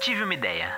Tive uma ideia.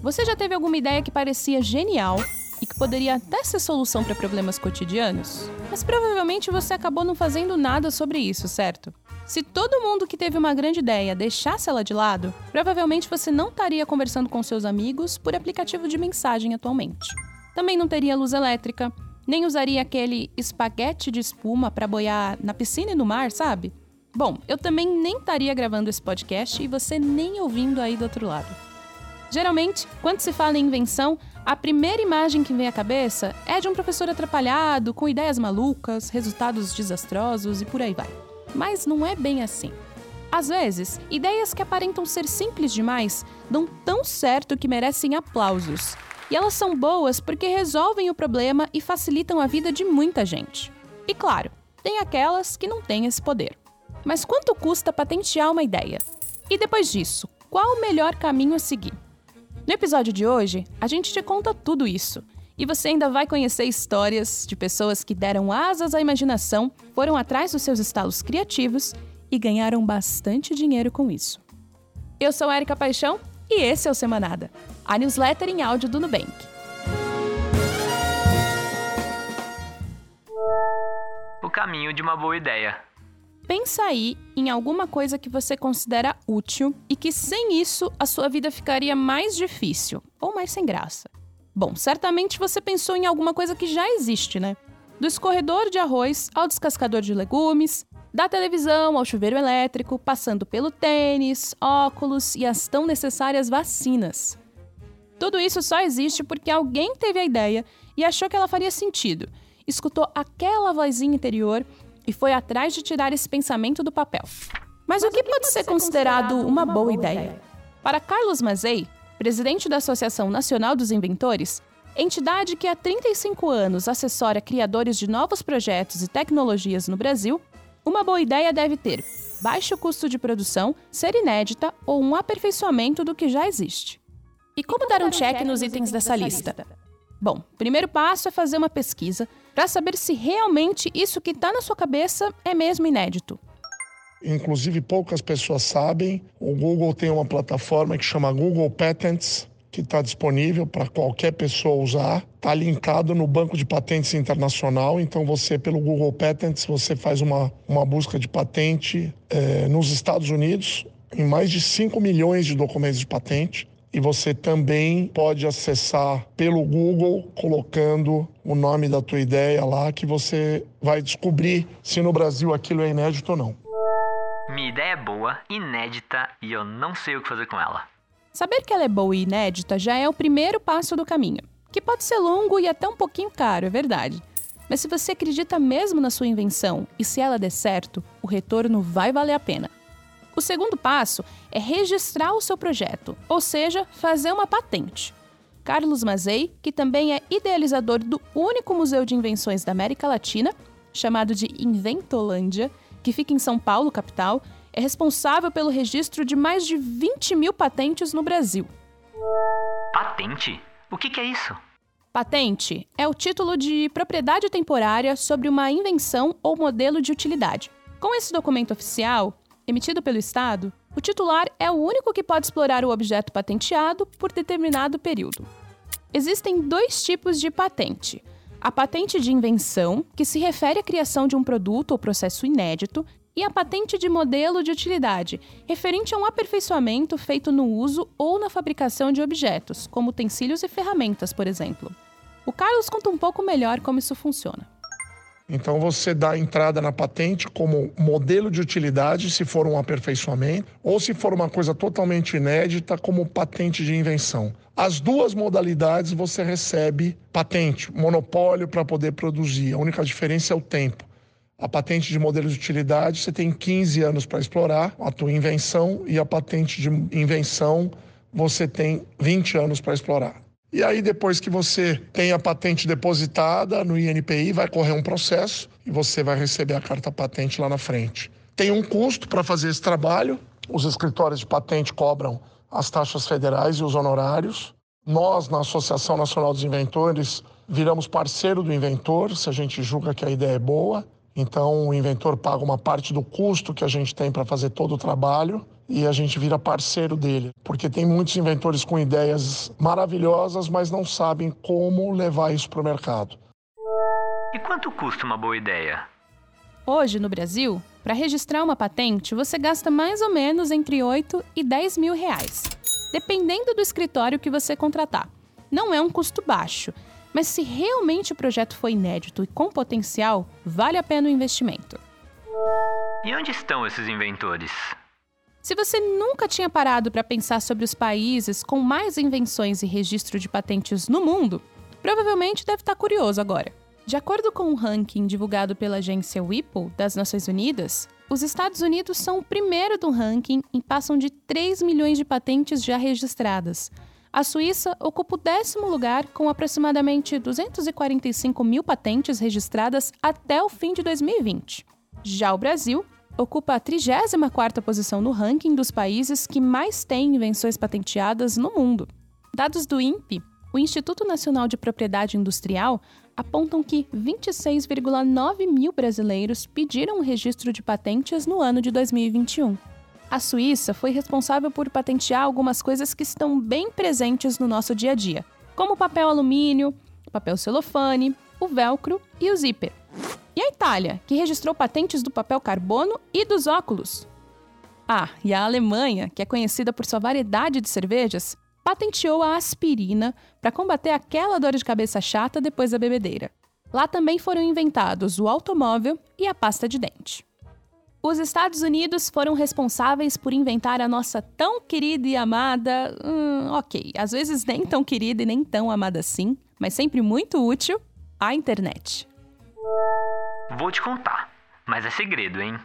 Você já teve alguma ideia que parecia genial e que poderia até ser solução para problemas cotidianos? Mas provavelmente você acabou não fazendo nada sobre isso, certo? Se todo mundo que teve uma grande ideia deixasse ela de lado, provavelmente você não estaria conversando com seus amigos por aplicativo de mensagem atualmente. Também não teria luz elétrica, nem usaria aquele espaguete de espuma para boiar na piscina e no mar, sabe? Bom, eu também nem estaria gravando esse podcast e você nem ouvindo aí do outro lado. Geralmente, quando se fala em invenção, a primeira imagem que vem à cabeça é de um professor atrapalhado, com ideias malucas, resultados desastrosos e por aí vai. Mas não é bem assim. Às vezes, ideias que aparentam ser simples demais dão tão certo que merecem aplausos. E elas são boas porque resolvem o problema e facilitam a vida de muita gente. E claro, tem aquelas que não têm esse poder. Mas quanto custa patentear uma ideia? E depois disso, qual o melhor caminho a seguir? No episódio de hoje, a gente te conta tudo isso. E você ainda vai conhecer histórias de pessoas que deram asas à imaginação, foram atrás dos seus estalos criativos e ganharam bastante dinheiro com isso. Eu sou Erika Paixão e esse é o Semanada, a newsletter em áudio do Nubank. O caminho de uma boa ideia. Pensa aí em alguma coisa que você considera útil e que sem isso a sua vida ficaria mais difícil ou mais sem graça. Bom, certamente você pensou em alguma coisa que já existe, né? Do escorredor de arroz ao descascador de legumes, da televisão ao chuveiro elétrico, passando pelo tênis, óculos e as tão necessárias vacinas. Tudo isso só existe porque alguém teve a ideia e achou que ela faria sentido, escutou aquela vozinha interior e foi atrás de tirar esse pensamento do papel. Mas, Mas o que, que pode, pode ser considerado, uma, boa ideia? ideia? Para Carlos Mazei, presidente da Associação Nacional dos Inventores, entidade que há 35 anos assessora criadores de novos projetos e tecnologias no Brasil, uma boa ideia deve ter baixo custo de produção, ser inédita ou um aperfeiçoamento do que já existe. E como, dar um check, nos itens dessa lista? lista? Bom, primeiro passo é fazer uma pesquisa para saber se realmente isso que está na sua cabeça é mesmo inédito. Inclusive, poucas pessoas sabem, o Google tem uma plataforma que chama Google Patents, que está disponível para qualquer pessoa usar. Está linkado no banco de patentes internacional. Então, você, pelo Google Patents, você faz uma, uma busca de patente é, nos Estados Unidos, em mais de 5 milhões de documentos de patente e você também pode acessar pelo Google colocando o nome da tua ideia lá que você vai descobrir se no Brasil aquilo é inédito ou não. Minha ideia é boa, inédita e eu não sei o que fazer com ela. Saber que ela é boa e inédita já é o primeiro passo do caminho, que pode ser longo e até um pouquinho caro, é verdade. Mas se você acredita mesmo na sua invenção e se ela der certo, o retorno vai valer a pena. O segundo passo é registrar o seu projeto, ou seja, fazer uma patente. Carlos Mazei, que também é idealizador do único museu de invenções da América Latina, chamado de Inventolândia, que fica em São Paulo, capital, é responsável pelo registro de mais de 20 mil patentes no Brasil. Patente? O que, que é isso? Patente é o título de propriedade temporária sobre uma invenção ou modelo de utilidade. Com esse documento oficial, emitido pelo Estado, o titular é o único que pode explorar o objeto patenteado por determinado período. Existem dois tipos de patente. A patente de invenção, que se refere à criação de um produto ou processo inédito, e a patente de modelo de utilidade, referente a um aperfeiçoamento feito no uso ou na fabricação de objetos, como utensílios e ferramentas, por exemplo. O Carlos conta um pouco melhor como isso funciona. Então você dá entrada na patente como modelo de utilidade, se for um aperfeiçoamento, ou se for uma coisa totalmente inédita, como patente de invenção. As duas modalidades você recebe patente, monopólio para poder produzir. A única diferença é o tempo. A patente de modelo de utilidade você tem 15 anos para explorar a tua invenção e a patente de invenção você tem 20 anos para explorar. E aí, depois que você tem a patente depositada no INPI, vai correr um processo e você vai receber a carta patente lá na frente. Tem um custo para fazer esse trabalho. Os escritórios de patente cobram as taxas federais e os honorários. Nós, na Associação Nacional dos Inventores, viramos parceiro do inventor, se a gente julga que a ideia é boa. Então, o inventor paga uma parte do custo que a gente tem para fazer todo o trabalho e a gente vira parceiro dele. Porque tem muitos inventores com ideias maravilhosas, mas não sabem como levar isso para o mercado. E quanto custa uma boa ideia? Hoje, no Brasil, para registrar uma patente, você gasta mais ou menos entre 8 e 10 mil reais, dependendo do escritório que você contratar. Não é um custo baixo, mas se realmente o projeto foi inédito e com potencial, vale a pena o investimento. E onde estão esses inventores? Se você nunca tinha parado para pensar sobre os países com mais invenções e registro de patentes no mundo, provavelmente deve estar curioso agora. De acordo com um ranking divulgado pela agência Whipple das Nações Unidas, os Estados Unidos são o primeiro do ranking e passam de 3 milhões de patentes já registradas, a Suíça ocupa o décimo lugar com aproximadamente 245 mil patentes registradas até o fim de 2020. Já o Brasil ocupa a 34ª posição no ranking dos países que mais têm invenções patenteadas no mundo. Dados do INPE, o Instituto Nacional de Propriedade Industrial, apontam que 26,9 mil brasileiros pediram o registro de patentes no ano de 2021. A Suíça foi responsável por patentear algumas coisas que estão bem presentes no nosso dia a dia, como papel alumínio, papel celofane, o velcro e o zíper. E a Itália, que registrou patentes do papel carbono e dos óculos. Ah, e a Alemanha, que é conhecida por sua variedade de cervejas, patenteou a aspirina para combater aquela dor de cabeça chata depois da bebedeira. Lá também foram inventados o automóvel e a pasta de dente. Os Estados Unidos foram responsáveis por inventar a nossa tão querida e amada. Hum, ok, às vezes nem tão querida e nem tão amada assim, mas sempre muito útil a internet. Vou te contar, mas é segredo, hein?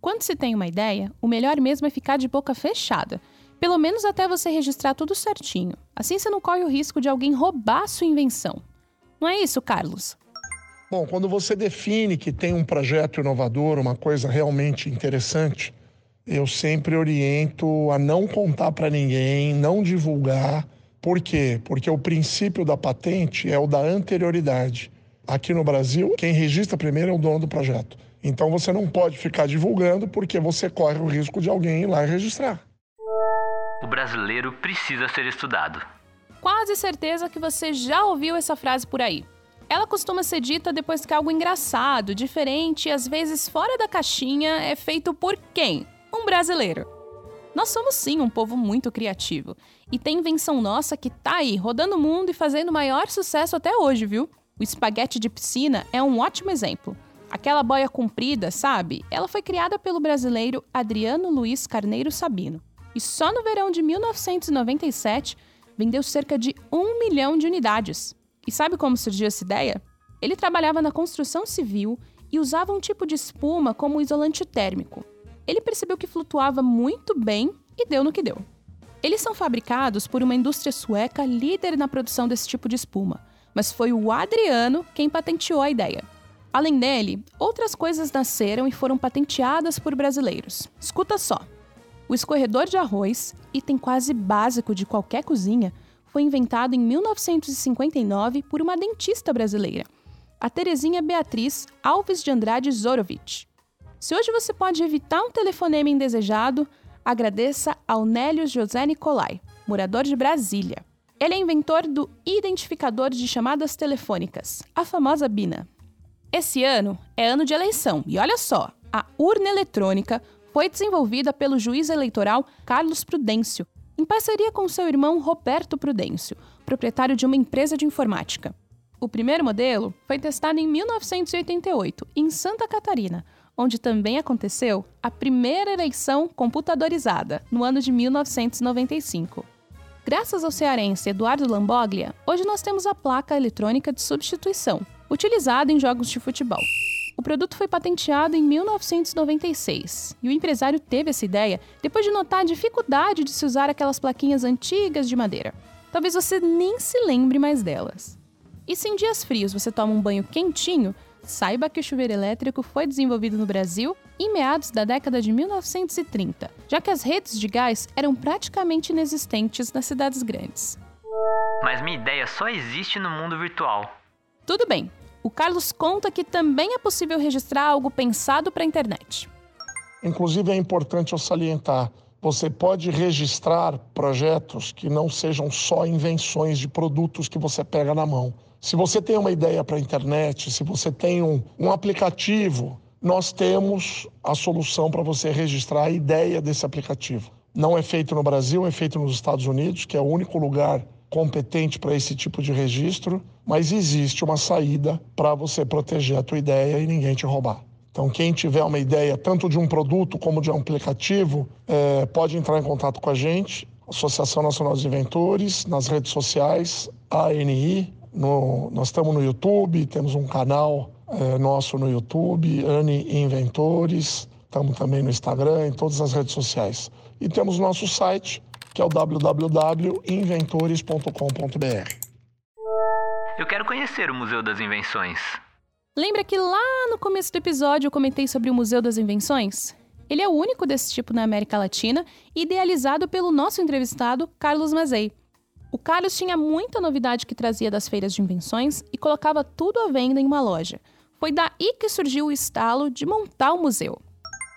Quando se tem uma ideia, o melhor mesmo é ficar de boca fechada. Pelo menos até você registrar tudo certinho. Assim você não corre o risco de alguém roubar sua invenção. Não é isso, Carlos? Bom, quando você define que tem um projeto inovador, uma coisa realmente interessante, eu sempre oriento a não contar para ninguém, não divulgar. Por quê? Porque o princípio da patente é o da anterioridade. Aqui no Brasil, quem registra primeiro é o dono do projeto. Então você não pode ficar divulgando porque você corre o risco de alguém ir lá e registrar. O brasileiro precisa ser estudado. Quase certeza que você já ouviu essa frase por aí. Ela costuma ser dita depois que algo engraçado, diferente e às vezes fora da caixinha é feito por quem? Um brasileiro. Nós somos sim um povo muito criativo. E tem invenção nossa que tá aí, rodando o mundo e fazendo maior sucesso até hoje, viu? O espaguete de piscina é um ótimo exemplo. Aquela boia comprida, sabe? Ela foi criada pelo brasileiro Adriano Luiz Carneiro Sabino. E só no verão de 1997 vendeu cerca de um milhão de unidades. E sabe como surgiu essa ideia? Ele trabalhava na construção civil e usava um tipo de espuma como isolante térmico. Ele percebeu que flutuava muito bem e deu no que deu. Eles são fabricados por uma indústria sueca líder na produção desse tipo de espuma, mas foi o Adriano quem patenteou a ideia. Além dele, outras coisas nasceram e foram patenteadas por brasileiros. Escuta só: o escorredor de arroz, item quase básico de qualquer cozinha, foi inventado em 1959 por uma dentista brasileira, a Terezinha Beatriz Alves de Andrade Zorovich. Se hoje você pode evitar um telefonema indesejado, agradeça ao Nélio José Nicolai, morador de Brasília. Ele é inventor do identificador de chamadas telefônicas, a famosa BINA. Esse ano é ano de eleição e olha só, a urna eletrônica foi desenvolvida pelo juiz eleitoral Carlos Prudêncio, em parceria com seu irmão Roberto Prudêncio, proprietário de uma empresa de informática. O primeiro modelo foi testado em 1988, em Santa Catarina, onde também aconteceu a primeira eleição computadorizada, no ano de 1995. Graças ao cearense Eduardo Lamboglia, hoje nós temos a placa eletrônica de substituição, utilizada em jogos de futebol. O produto foi patenteado em 1996 e o empresário teve essa ideia depois de notar a dificuldade de se usar aquelas plaquinhas antigas de madeira. Talvez você nem se lembre mais delas. E se em dias frios você toma um banho quentinho, saiba que o chuveiro elétrico foi desenvolvido no Brasil em meados da década de 1930, já que as redes de gás eram praticamente inexistentes nas cidades grandes. Mas minha ideia só existe no mundo virtual. Tudo bem, O Carlos conta que também é possível registrar algo pensado para a internet. Inclusive, é importante eu salientar: você pode registrar projetos que não sejam só invenções de produtos que você pega na mão. Se você tem uma ideia para a internet, se você tem um, um aplicativo, nós temos a solução para você registrar a ideia desse aplicativo. Não é feito no Brasil, é feito nos Estados Unidos, que é o único lugar competente para esse tipo de registro, mas existe uma saída para você proteger a tua ideia e ninguém te roubar. Então, quem tiver uma ideia tanto de um produto como de um aplicativo, é, pode entrar em contato com a gente, Associação Nacional dos Inventores, nas redes sociais, ANI, no, nós estamos no YouTube, temos um canal é, nosso no YouTube, ANI Inventores, estamos também no Instagram, em todas as redes sociais. E temos nosso site, que é o www.inventores.com.br. Eu quero conhecer o Museu das Invenções. Lembra que lá no começo do episódio eu comentei sobre o Museu das Invenções? Ele é o único desse tipo na América Latina, idealizado pelo nosso entrevistado Carlos Mazei. O Carlos tinha muita novidade que trazia das feiras de invenções e colocava tudo à venda em uma loja. Foi daí que surgiu o estalo de montar o museu.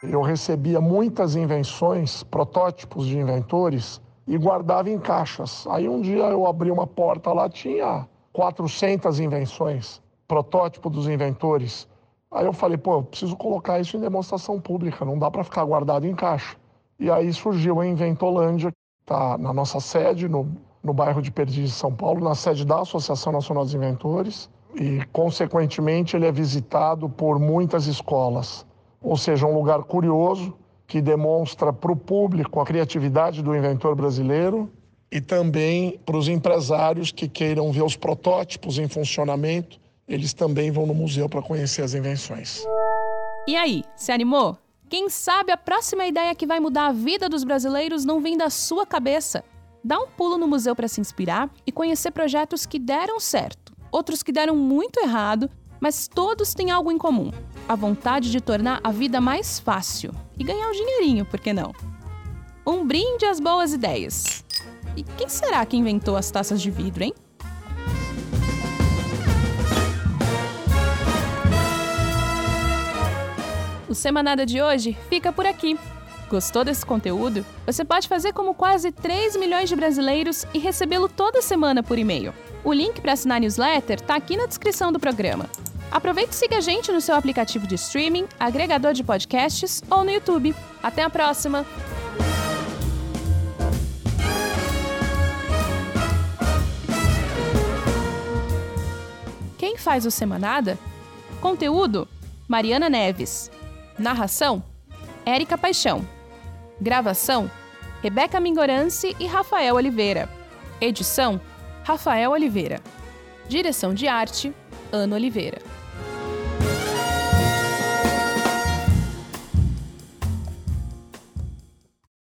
Eu recebia muitas invenções, protótipos de inventores e guardava em caixas. Aí um dia eu abri uma porta lá, tinha 400 invenções, protótipo dos inventores. Aí eu falei, pô, eu preciso colocar isso em demonstração pública, não dá para ficar guardado em caixa. E aí surgiu a Inventolândia, que está na nossa sede, no no bairro de Perdizes, São Paulo, na sede da Associação Nacional dos Inventores, e, consequentemente, ele é visitado por muitas escolas. Ou seja, um lugar curioso que demonstra para o público a criatividade do inventor brasileiro e também para os empresários que queiram ver os protótipos em funcionamento, eles também vão no museu para conhecer as invenções. E aí, se animou? Quem sabe a próxima ideia que vai mudar a vida dos brasileiros não vem da sua cabeça? Dá um pulo no museu para se inspirar e conhecer projetos que deram certo, outros que deram muito errado, mas todos têm algo em comum: a vontade de tornar a vida mais fácil e ganhar um dinheirinho, por que não? Um brinde às boas ideias. E quem será que inventou as taças de vidro, hein? O Semanada de hoje fica por aqui. Gostou desse conteúdo? Você pode fazer como quase 3 milhões de brasileiros e recebê-lo toda semana por e-mail. O link para assinar a newsletter está aqui na descrição do programa. Aproveite e siga a gente no seu aplicativo de streaming, agregador de podcasts ou no YouTube. Até a próxima! Quem faz o Semanada? Conteúdo: Mariana Neves. Narração: Érica Paixão. Gravação: Rebeca Mingorance e Rafael Oliveira. Edição: Rafael Oliveira. Direção de arte: Ana Oliveira.